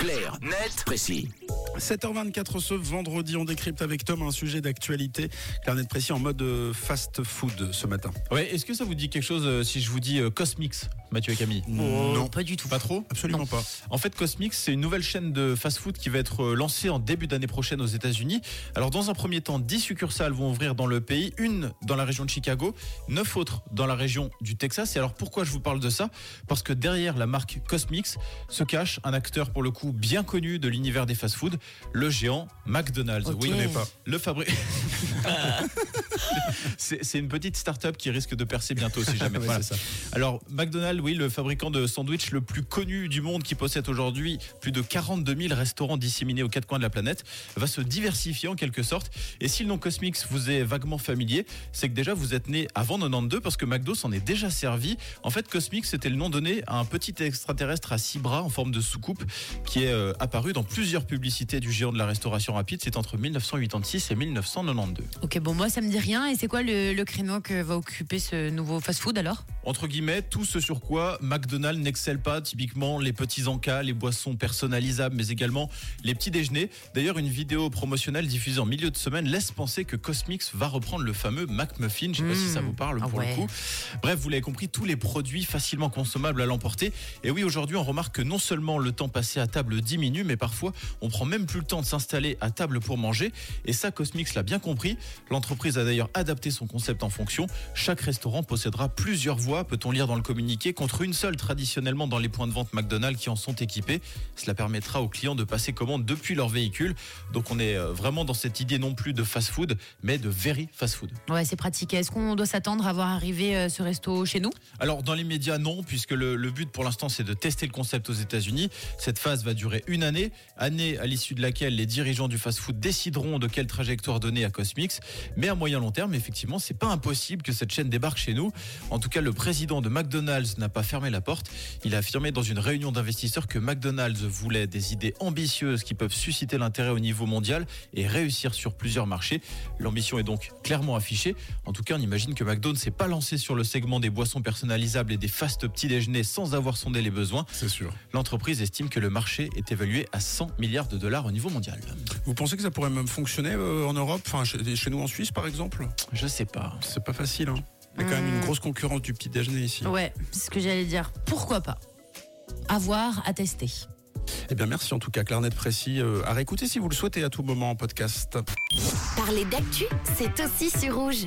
Clair, net, précis. 7h24 ce vendredi, on décrypte avec Tom un sujet d'actualité. Clarnet précis en mode euh, fast food ce matin. Ouais, est-ce que ça vous dit quelque chose euh, si je vous dis euh, Cosmix, Mathieu et Camille? Non, pas du tout. Pas trop? Absolument pas. En fait, Cosmix, c'est une nouvelle chaîne de fast-food qui va être euh, lancée en début d'année prochaine aux États-Unis. Alors, dans un premier temps, 10 succursales vont ouvrir dans le pays, une dans la région de Chicago, 9 autres dans la région du Texas. Et alors, pourquoi je vous parle de ça? Parce que derrière la marque Cosmix se cache un acteur pour le coup bien connu de l'univers des fast-food, le géant McDonald's. Ok. Oui, pas. Le fabrique. c'est une petite start-up qui risque de percer bientôt si jamais. Ouais, Voilà. ça. Alors, McDonald's, oui, le fabricant de sandwich le plus connu du monde qui possède aujourd'hui plus de 42 000 restaurants disséminés aux quatre coins de la planète, va se diversifier en quelque sorte. Et si le nom Cosmix vous est vaguement familier, c'est que déjà vous êtes né avant 92 parce que McDo s'en est déjà servi. En fait, Cosmix, c'était le nom donné à un petit extraterrestre à six bras en forme de soucoupe qui est euh, apparu dans plusieurs publicités du géant de la restauration rapide. C'est entre 1986 et 1992. Ok, bon, moi, ça me dit rien. Et c'est quoi le, créneau que va occuper ce nouveau fast-food alors? Entre guillemets, tout ce sur quoi McDonald's n'excelle pas, typiquement les petits encas, les boissons personnalisables, mais également les petits déjeuners. D'ailleurs, une vidéo promotionnelle diffusée en milieu de semaine laisse penser que Cosmix va reprendre le fameux McMuffin. Je sais pas si ça vous parle Ah pour ouais. le coup. Bref, vous l'avez compris, tous les produits facilement consommables à l'emporter. Et oui, aujourd'hui, on remarque que non seulement le temps passé à table diminue, mais parfois, on prend même plus le temps de s'installer à table pour manger. Et ça, Cosmix l'a bien compris. L'entreprise a d'ailleurs adapté son concept en fonction. Chaque restaurant possédera plusieurs voies, peut-on lire dans le communiqué, contre une seule traditionnellement dans les points de vente McDonald's qui en sont équipés. Cela permettra aux clients de passer commande depuis leur véhicule. Donc on est euh, vraiment dans cette idée non plus de fast-food, mais de very fast-food. Ouais, c'est pratique. Est-ce qu'on doit s'attendre à voir arriver euh, ce resto chez nous? Alors dans les médias non, puisque le, le but pour l'instant c'est de tester le concept aux États-Unis. Cette phase va durer une année, année à l'issue de laquelle les dirigeants du fast-food décideront de quelle trajectoire donner à Cosmix. Mais à moyen long terme, effectivement, c'est pas impossible que cette chaîne débarque chez nous. En tout cas, le président de McDonald's n'a pas fermé la porte. Il a affirmé dans une réunion d'investisseurs que McDonald's voulait des idées ambitieuses qui peuvent susciter l'intérêt au niveau mondial et réussir sur plusieurs marchés. L'ambition est donc clairement affichée. En tout cas, on imagine que McDo ne s'est pas lancé sur le segment des boissons personnalisables et des fast petits déjeuners sans avoir sondé les besoins. C'est sûr. L'entreprise estime que le marché est évalué à 100 milliards de dollars au niveau mondial. Vous pensez que ça pourrait même fonctionner euh, en Europe, enfin chez, chez nous en Suisse par exemple? Je sais pas. C'est pas facile. Hein. Il y a quand même Mmh. une grosse concurrence du petit déjeuner ici. Ouais, c'est ce que j'allais dire. Pourquoi pas? À voir, à tester. Eh bien merci en tout cas, Clarnet précis. euh, à réécouter si vous le souhaitez à tout moment en podcast. Parler d'actu, c'est aussi sur rouge.